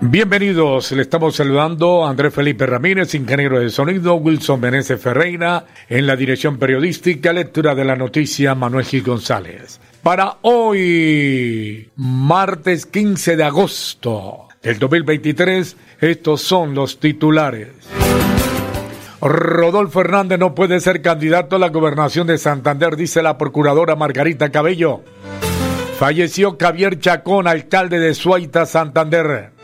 Bienvenidos, le estamos saludando a Andrés Felipe Ramírez, ingeniero de sonido, Wilson Meneses Ferreira, en la dirección periodística, lectura de la noticia Manuel Gil González. Para hoy, martes 15 de agosto del 2023, estos son los titulares. Rodolfo Hernández no puede ser candidato a la gobernación de Santander, dice la procuradora Margarita Cabello. Falleció Javier Chacón, alcalde de Suaita, Santander.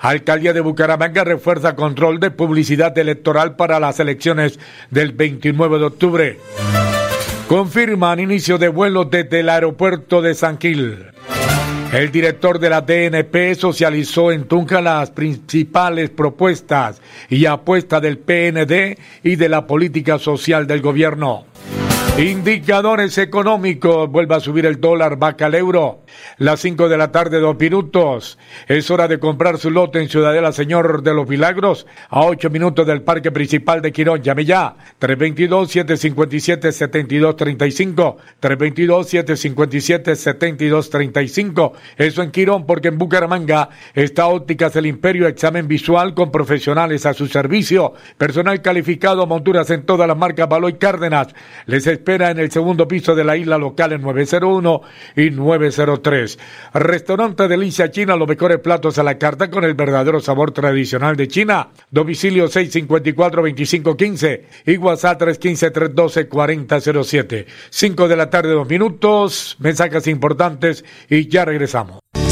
Alcaldía de Bucaramanga refuerza control de publicidad electoral para las elecciones del 29 de octubre. Confirman inicio de vuelos desde el aeropuerto de San Gil. El director de la DNP socializó en Tunja las principales propuestas y apuestas del PND y de la política social del gobierno. Indicadores económicos. Vuelve a subir el dólar, vaca al euro. Las 5 de la tarde, dos minutos. Es hora de comprar su lote en Ciudadela Señor de los Milagros, a 8 minutos del Parque Principal de Quirón. Llame ya. 322-757-7235. 322-757-7235. Eso en Quirón, porque en Bucaramanga está Ópticas el Imperio, examen visual con profesionales a su servicio. Personal calificado, monturas en todas las marcas Baloy Cárdenas. Les espera en el segundo piso de la isla local en 901 y 903. Restaurante Delicia China, los mejores platos a la carta con el verdadero sabor tradicional de China. Domicilio 654-2515 y WhatsApp 315-312-4007. 5 de la tarde, dos minutos. Mensajes importantes y ya regresamos.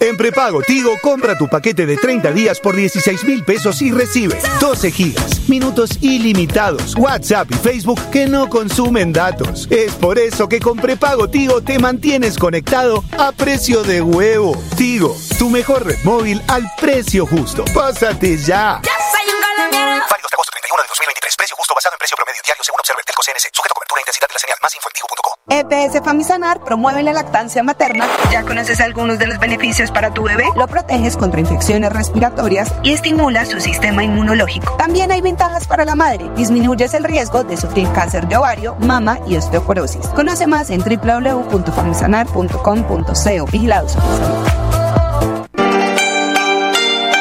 en prepago Tigo, compra tu paquete de 30 días por 16 mil pesos y recibes 12 gigas, minutos ilimitados, WhatsApp y Facebook que no consumen datos. Es por eso que con prepago Tigo te mantienes conectado a precio de huevo. Tigo, tu mejor red móvil al precio justo. Pásate ya. Ya Precio promedio diario según Observer Telco CNC. Sujeto a cobertura e intensidad de la señal. Más info en tigo.com. EPS Famisanar promueve la lactancia materna. ¿Ya conoces algunos de los beneficios para tu bebé? Lo proteges contra infecciones respiratorias y estimula su sistema inmunológico. También hay ventajas para la madre. Disminuyes el riesgo de sufrir cáncer de ovario, mama y osteoporosis. Conoce más en www.famisanar.com.co. Vigilados.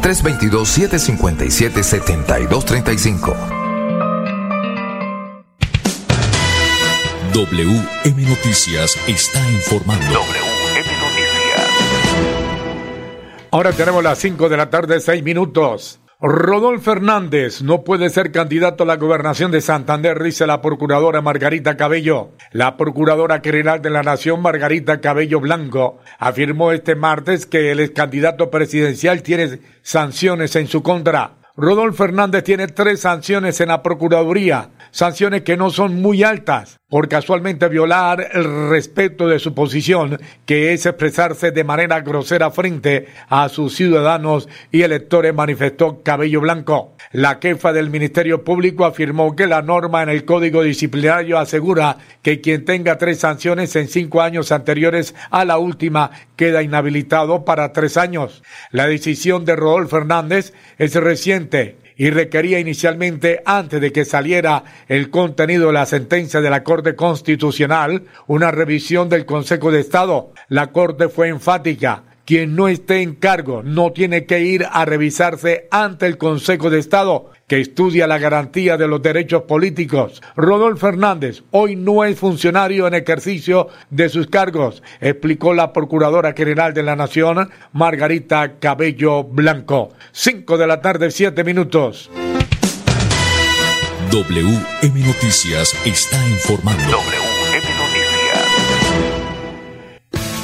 322-757-7235. WM Noticias está informando. WM Noticias. Ahora tenemos las 5 de la tarde, 6 minutos. Rodolfo Fernández no puede ser candidato a la gobernación de Santander, dice la procuradora Margarita Cabello. La procuradora general de la Nación, Margarita Cabello Blanco, afirmó este martes que el ex candidato presidencial tiene sanciones en su contra. Rodolfo Fernández tiene tres sanciones en la Procuraduría, sanciones que no son muy altas, por casualmente violar el respeto de su posición, que es expresarse de manera grosera frente a sus ciudadanos y electores, manifestó Cabello Blanco. La jefa del Ministerio Público afirmó que la norma en el Código Disciplinario asegura que quien tenga tres sanciones en cinco años anteriores a la última queda inhabilitado para tres años. La decisión de Rodolfo Fernández es reciente y requería inicialmente, antes de que saliera el contenido de la sentencia de la Corte Constitucional, una revisión del Consejo de Estado. La Corte fue enfática. Quien no esté en cargo no tiene que ir a revisarse ante el Consejo de Estado, que estudia la garantía de los derechos políticos. Rodolfo Fernández hoy no es funcionario en ejercicio de sus cargos, explicó la Procuradora General de la Nación, Margarita Cabello Blanco. Cinco de la tarde, siete minutos. WM Noticias está informando. WM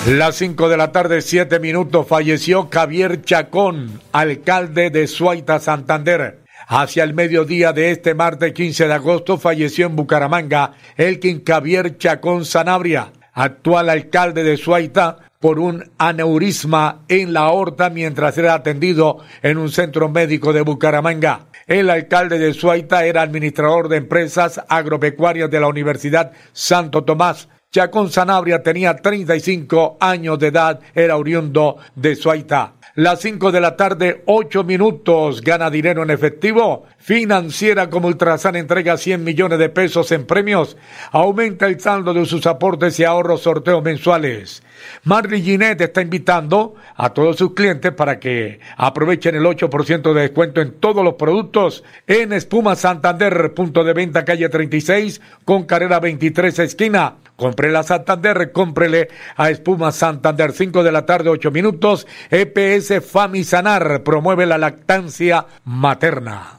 Las 5 de la tarde, 7 minutos, falleció Javier Chacón, alcalde de Suaita, Santander. Hacia el mediodía de este martes 15 de agosto falleció en Bucaramanga Elkin Javier Chacón Sanabria, actual alcalde de Suaita, por un aneurisma en la aorta mientras era atendido en un centro médico de Bucaramanga. El alcalde de Suaita era administrador de empresas agropecuarias de la Universidad Santo Tomás. Chacón Sanabria tenía 35 años de edad, era oriundo de Suaita. Las 5 de la tarde, 8 minutos. Gana dinero en efectivo. Financiera como Ultrasan entrega 100 millones de pesos en premios. Aumenta el saldo de sus aportes y ahorros sorteos mensuales. Marley Ginette está invitando a todos sus clientes para que aprovechen el 8% de descuento en todos los productos en Espuma Santander, punto de venta calle 36 con carrera 23 esquina. Compre la Santander, cómprele a Espuma Santander, 5 de la tarde, 8 minutos. EPS Famisanar promueve la lactancia materna.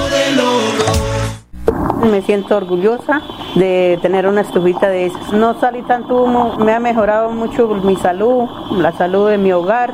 Me siento orgullosa de tener una estufita de esas. No salí tanto humo, me ha mejorado mucho mi salud, la salud de mi hogar.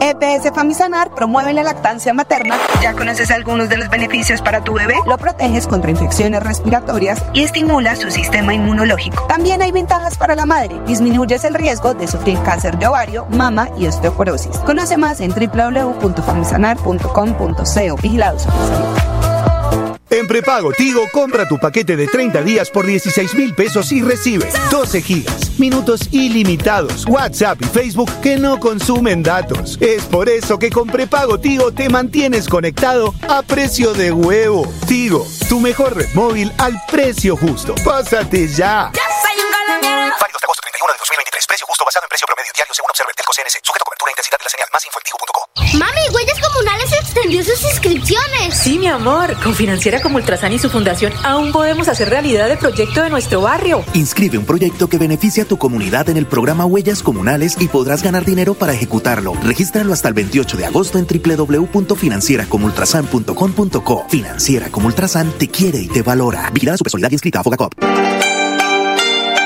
EPS Famisanar promueve la lactancia materna. ¿Ya conoces algunos de los beneficios para tu bebé? Lo proteges contra infecciones respiratorias y estimula su sistema inmunológico. También hay ventajas para la madre. Disminuyes el riesgo de sufrir cáncer de ovario, mama y osteoporosis. Conoce más en www.famisanar.com.co. Vigilados. En prepago Tigo, compra tu paquete de 30 días por 16 mil pesos y recibe 12 gigas, minutos ilimitados, WhatsApp y Facebook que no consumen datos. Es por eso que con prepago Tigo te mantienes conectado a precio de huevo. Tigo, tu mejor red móvil al precio justo. Pásate ya. Válido hasta agosto 31 de 2023. Precio justo basado en precio promedio diario según Observer Telco CNC. Sujeto a cobertura e intensidad de la señal. Más info en tigo.co. Mami, Huellas Comunales extendió sus inscripciones. Sí, mi amor. Con Financiera como Ultrasan y su fundación aún podemos hacer realidad el proyecto de nuestro barrio. Inscribe un proyecto que beneficie a tu comunidad en el programa Huellas Comunales y podrás ganar dinero para ejecutarlo. Regístralo hasta el 28 de agosto en www.financieracomultrasan.com.co. Financiera como Ultrasan te quiere y te valora. Vigilada su personalidad inscrita a Fogacop.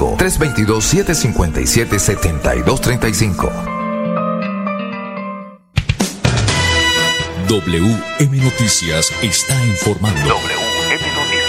322-757-7235. WM Noticias está informando. WM Noticias.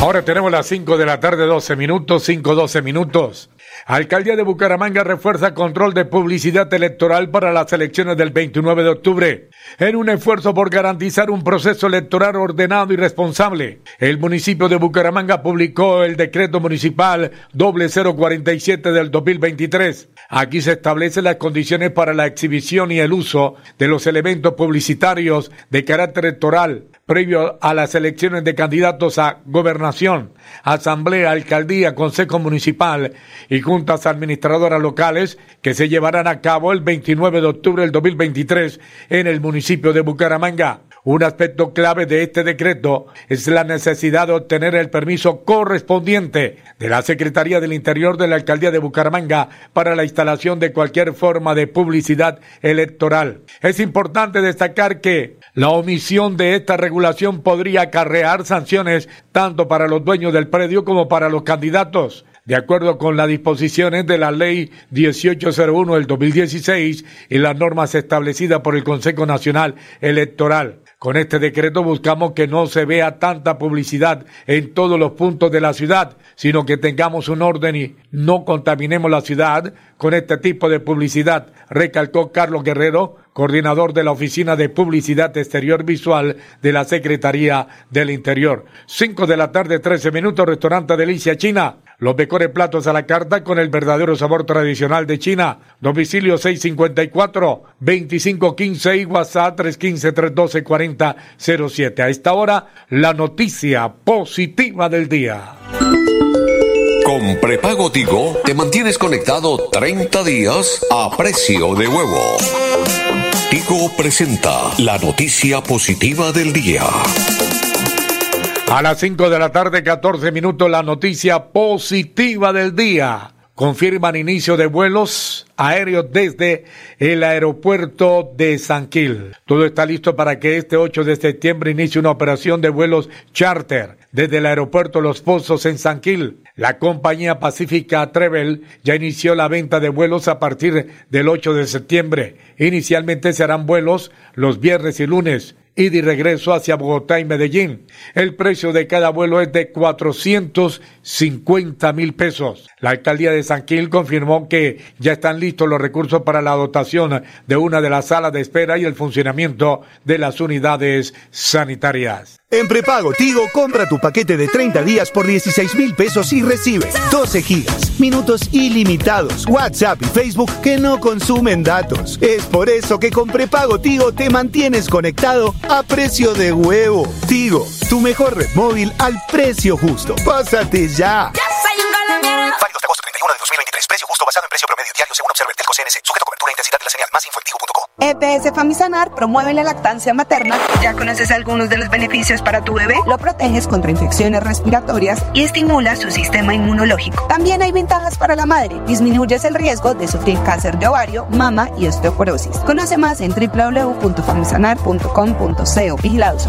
Ahora tenemos las 5 de la tarde, 12 minutos, 5, 12 minutos. Alcaldía de Bucaramanga refuerza control de publicidad electoral para las elecciones del 29 de octubre. En un esfuerzo por garantizar un proceso electoral ordenado y responsable, el municipio de Bucaramanga publicó el decreto municipal 0047 del 2023. Aquí se establecen las condiciones para la exhibición y el uso de los elementos publicitarios de carácter electoral previo a las elecciones de candidatos a gobernación, asamblea, alcaldía, consejo municipal y juntas administradoras locales que se llevarán a cabo el 29 de octubre del 2023 en el municipio de Bucaramanga. Un aspecto clave de este decreto es la necesidad de obtener el permiso correspondiente de la Secretaría del Interior de la Alcaldía de Bucaramanga para la instalación de cualquier forma de publicidad electoral. Es importante destacar que la omisión de esta regulación podría acarrear sanciones tanto para los dueños del predio como para los candidatos. De acuerdo con las disposiciones de la Ley 1801 del 2016 y las normas establecidas por el Consejo Nacional Electoral. Con este decreto buscamos que no se vea tanta publicidad en todos los puntos de la ciudad, sino que tengamos un orden y no contaminemos la ciudad con este tipo de publicidad, recalcó Carlos Guerrero, coordinador de la Oficina de Publicidad Exterior Visual de la Secretaría del Interior. Cinco de la tarde, trece minutos, restaurante Delicia China. Los mejores platos a la carta con el verdadero sabor tradicional de China. Domicilio 654-2515 y WhatsApp 315-312-4007. A esta hora, la noticia positiva del día. Con prepago Tigo te mantienes conectado 30 días a precio de huevo. Tigo presenta la noticia positiva del día. A las 5 de la tarde, 14 minutos, la noticia positiva del día. Confirman inicio de vuelos aéreos desde el aeropuerto de San Quil. Todo está listo para que este 8 de septiembre inicie una operación de vuelos charter desde el aeropuerto Los Pozos en San Quil. La compañía Pacífica Travel ya inició la venta de vuelos a partir del 8 de septiembre. Inicialmente se harán vuelos los viernes y lunes y de regreso hacia Bogotá y Medellín. El precio de cada vuelo es de 450 mil pesos. La alcaldía de San Quil confirmó que ya están listos los recursos para la dotación de una de las salas de espera y el funcionamiento de las unidades sanitarias. En prepago Tigo, compra tu paquete de 30 días por 16 mil pesos y recibe 12 gigas, minutos ilimitados, WhatsApp y Facebook que no consumen datos. Es por eso que con prepago Tigo te mantienes conectado a precio de huevo. Tigo, tu mejor red móvil al precio justo. Pásate ya. Hasta agosto 31 de 2023. Precio justo basado en precio promedio diario según Observer Telco CNC. Sujeto a cobertura e intensidad de la señal. Más info en. EPS Famisanar promueve la lactancia materna. ¿Ya conoces algunos de los beneficios para tu bebé? Lo proteges contra infecciones respiratorias y estimula su sistema inmunológico. También hay ventajas para la madre. Disminuyes el riesgo de sufrir cáncer de ovario, mama y osteoporosis. Conoce más en www.famisanar.com.co. Vigilados.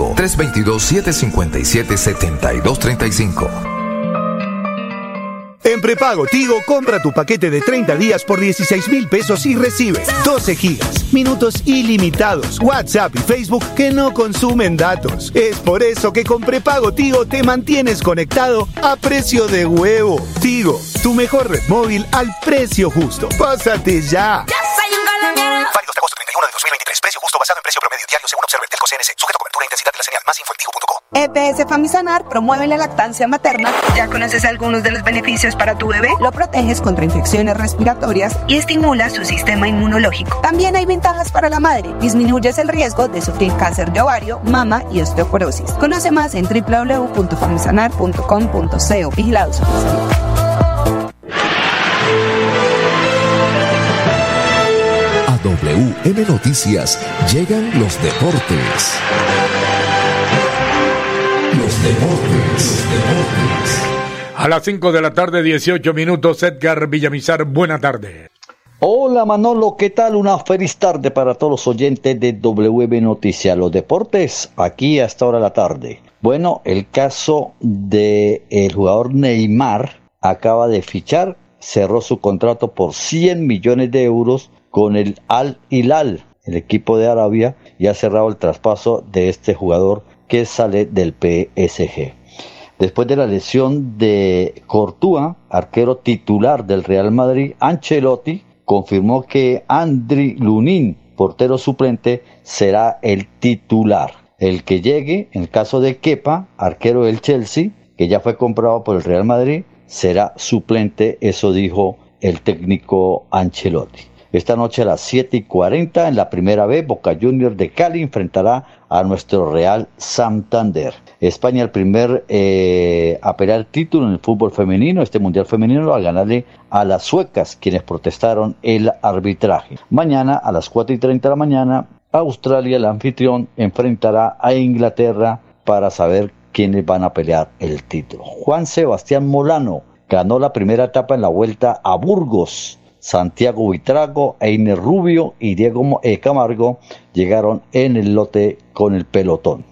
322-757-7235. En prepago Tigo, compra tu paquete de 30 días por 16 mil pesos y recibes 12 gigas, minutos ilimitados, WhatsApp y Facebook que no consumen datos. Es por eso que con prepago Tigo te mantienes conectado a precio de huevo. Tigo, tu mejor red móvil al precio justo. Pásate ya. Válido hasta agosto 31 de 2023. Precio justo basado en precio promedio diario según Observer CNC. Sujeto a cobertura e intensidad de la señal. Más info en. EPS Famisanar promueve la lactancia materna. ¿Ya conoces algunos de los beneficios para tu bebé? Lo proteges contra infecciones respiratorias y estimula su sistema inmunológico. También hay ventajas para la madre. Disminuyes el riesgo de sufrir cáncer de ovario, mama y osteoporosis. Conoce más en www.famisanar.com.co. Vigilados. Noticias llegan los deportes. Los deportes, los deportes. A las 5 de la tarde, 18 minutos, Edgar Villamizar, buena tarde. Hola Manolo, ¿qué tal? Una feliz tarde para todos los oyentes de WM Noticias. Los deportes, aquí hasta ahora de la tarde. Bueno, el caso del el jugador Neymar acaba de fichar, cerró su contrato por 100 millones de euros con el Al Hilal, el equipo de Arabia, y ha cerrado el traspaso de este jugador que sale del PSG. Después de la lesión de Cortúa, arquero titular del Real Madrid, Ancelotti confirmó que Andri Lunin, portero suplente, será el titular. El que llegue, en el caso de Kepa, arquero del Chelsea, que ya fue comprado por el Real Madrid, será suplente, eso dijo el técnico Ancelotti. Esta noche a las 7 y 40 en la primera B, Boca Juniors de Cali enfrentará a nuestro Real Santander. España el primer eh, a pelear el título en el fútbol femenino, este mundial femenino, a ganarle a las suecas, quienes protestaron el arbitraje. Mañana a las 4 y 30 de la mañana, Australia, el anfitrión, enfrentará a Inglaterra para saber quiénes van a pelear el título. Juan Sebastián Molano ganó la primera etapa en la vuelta a Burgos. Santiago Buitrago, Einer Rubio y Diego eh, Camargo llegaron en el lote con el pelotón.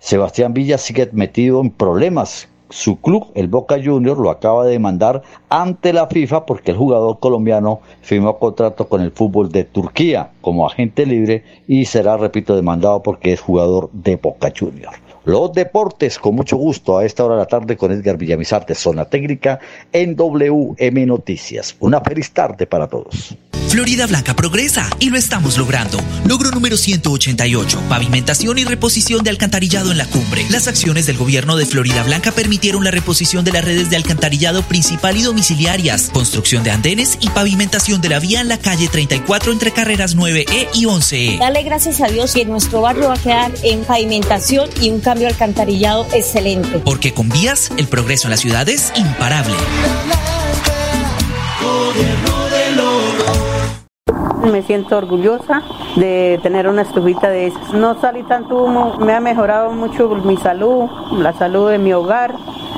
Sebastián Villa sigue metido en problemas. Su club, el Boca Juniors, lo acaba de demandar ante la FIFA porque el jugador colombiano firmó contrato con el fútbol de Turquía como agente libre y será, repito, demandado porque es jugador de Boca Juniors. Los deportes, con mucho gusto, a esta hora de la tarde con Edgar Villamizar de Zona Técnica en WM Noticias. Una feliz tarde para todos. Florida Blanca progresa y lo estamos logrando. Logro número 188, pavimentación y reposición de alcantarillado en la cumbre. Las acciones del gobierno de Florida Blanca permitieron la reposición de las redes de alcantarillado principal y domiciliarias, construcción de andenes y pavimentación de la vía en la calle 34 entre carreras 9E y 11E. Dale gracias a Dios que nuestro barrio va a quedar en pavimentación y un cambio alcantarillado excelente. Porque con vías, el progreso en la ciudad es imparable. Me siento orgullosa de tener una estufita de esas. No salí tanto humo, me ha mejorado mucho mi salud, la salud de mi hogar.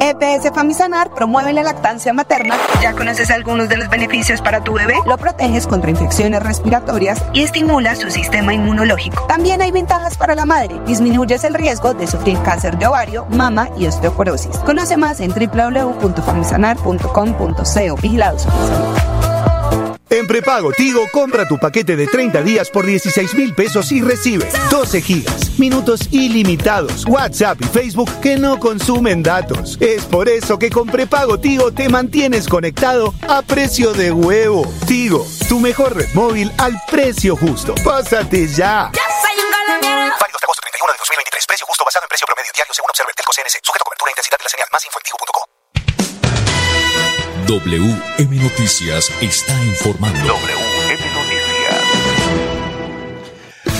EPS Famisanar promueve la lactancia materna. ¿Ya conoces algunos de los beneficios para tu bebé? Lo proteges contra infecciones respiratorias y estimula su sistema inmunológico. También hay ventajas para la madre. Disminuyes el riesgo de sufrir cáncer de ovario, mama y osteoporosis. Conoce más en www.famisanar.com.co. Vigilados. En prepago Tigo, compra tu paquete de 30 días por 16 mil pesos y recibe 12 gigas, minutos ilimitados, WhatsApp y Facebook que no consumen datos. Es por eso que con prepago Tigo te mantienes conectado a precio de huevo. Tigo, tu mejor red móvil al precio justo. Pásate ya. Válido hasta agosto 31 de 2023. Precio justo basado en precio promedio diario según observa el Telco CNC. Sujeto a cobertura e intensidad de la señal. Más info en tigo.co. WM Noticias está informando. WM Noticias.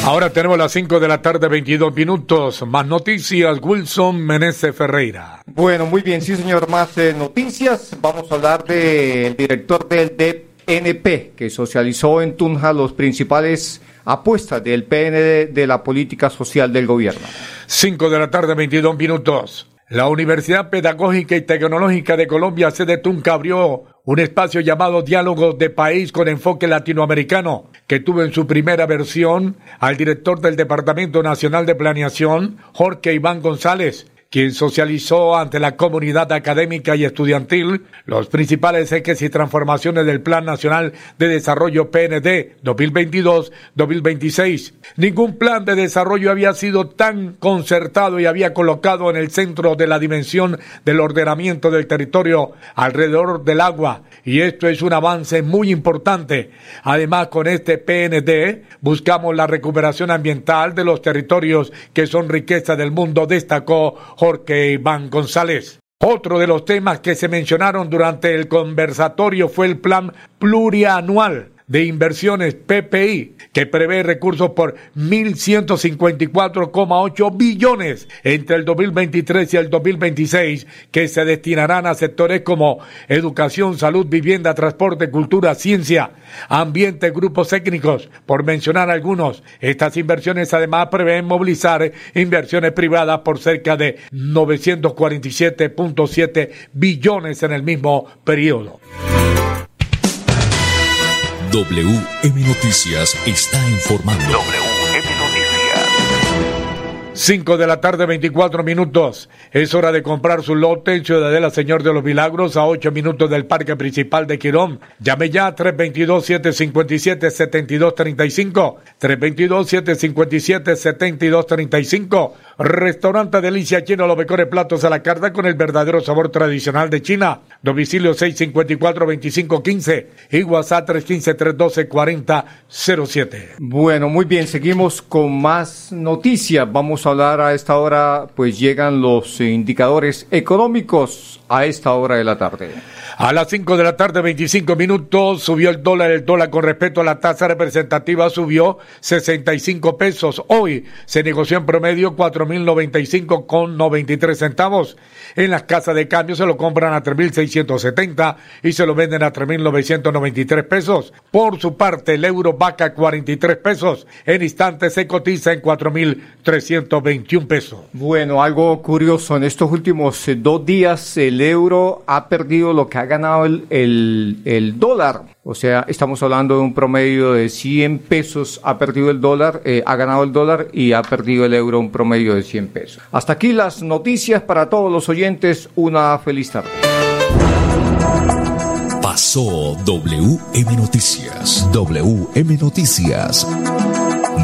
Ahora tenemos las 5 de la tarde, 22 minutos. Más noticias, Wilson Meneses Ferreira. Bueno, muy bien, sí señor, más eh, noticias. Vamos a hablar del director del DNP, que socializó en Tunja los principales apuestas del PND de la política social del gobierno. 5 de la tarde, 22 minutos. La Universidad Pedagógica y Tecnológica de Colombia, sede Tunca, abrió un espacio llamado Diálogo de País con enfoque latinoamericano, que tuvo en su primera versión al director del Departamento Nacional de Planeación, Jorge Iván González, quien socializó ante la comunidad académica y estudiantil los principales ejes y transformaciones del Plan Nacional de Desarrollo PND 2022-2026. Ningún plan de desarrollo había sido tan concertado y había colocado en el centro de la dimensión del ordenamiento del territorio alrededor del agua, y esto es un avance muy importante. Además, con este PND buscamos la recuperación ambiental de los territorios que son riqueza del mundo, destacó Jorge Iván González. Otro de los temas que se mencionaron durante el conversatorio fue el plan plurianual de inversiones PPI, que prevé recursos por 1.154,8 billones entre el 2023 y el 2026, que se destinarán a sectores como educación, salud, vivienda, transporte, cultura, ciencia, ambiente, grupos técnicos, por mencionar algunos. Estas inversiones además prevén movilizar inversiones privadas por cerca de 947.7 billones en el mismo periodo. WM Noticias está informando. WM Noticias. 5 de la tarde, 24 minutos. Es hora de comprar su lote en Ciudadela Señor de los Milagros a 8 minutos del parque principal de Quirón. Llame ya 322-757-7235. 322-757-7235. Restaurante Delicia Chino, los mejores platos a la carta con el verdadero sabor tradicional de China. Domicilio 654-2515 y WhatsApp 315-312-4007. Bueno, muy bien, seguimos con más noticias. Vamos a hablar a esta hora, pues llegan los indicadores económicos a esta hora de la tarde. A las 5 de la tarde, 25 minutos, subió el dólar. El dólar con respecto a la tasa representativa subió 65 pesos. Hoy se negoció en promedio 4.095 con 93 centavos. En las casas de cambio se lo compran a 3.670 y se lo venden a 3.993 pesos. Por su parte, el euro vaca 43 pesos. En instantes se cotiza en 4.321 pesos. Bueno, algo curioso, en estos últimos eh, dos días el euro ha perdido lo que ha ganado el, el, el dólar. O sea, estamos hablando de un promedio de 100 pesos, ha perdido el dólar, eh, ha ganado el dólar y ha perdido el euro un promedio de 100 pesos. Hasta aquí las noticias para todos los oyentes. Una feliz tarde. Pasó WM Noticias. WM Noticias.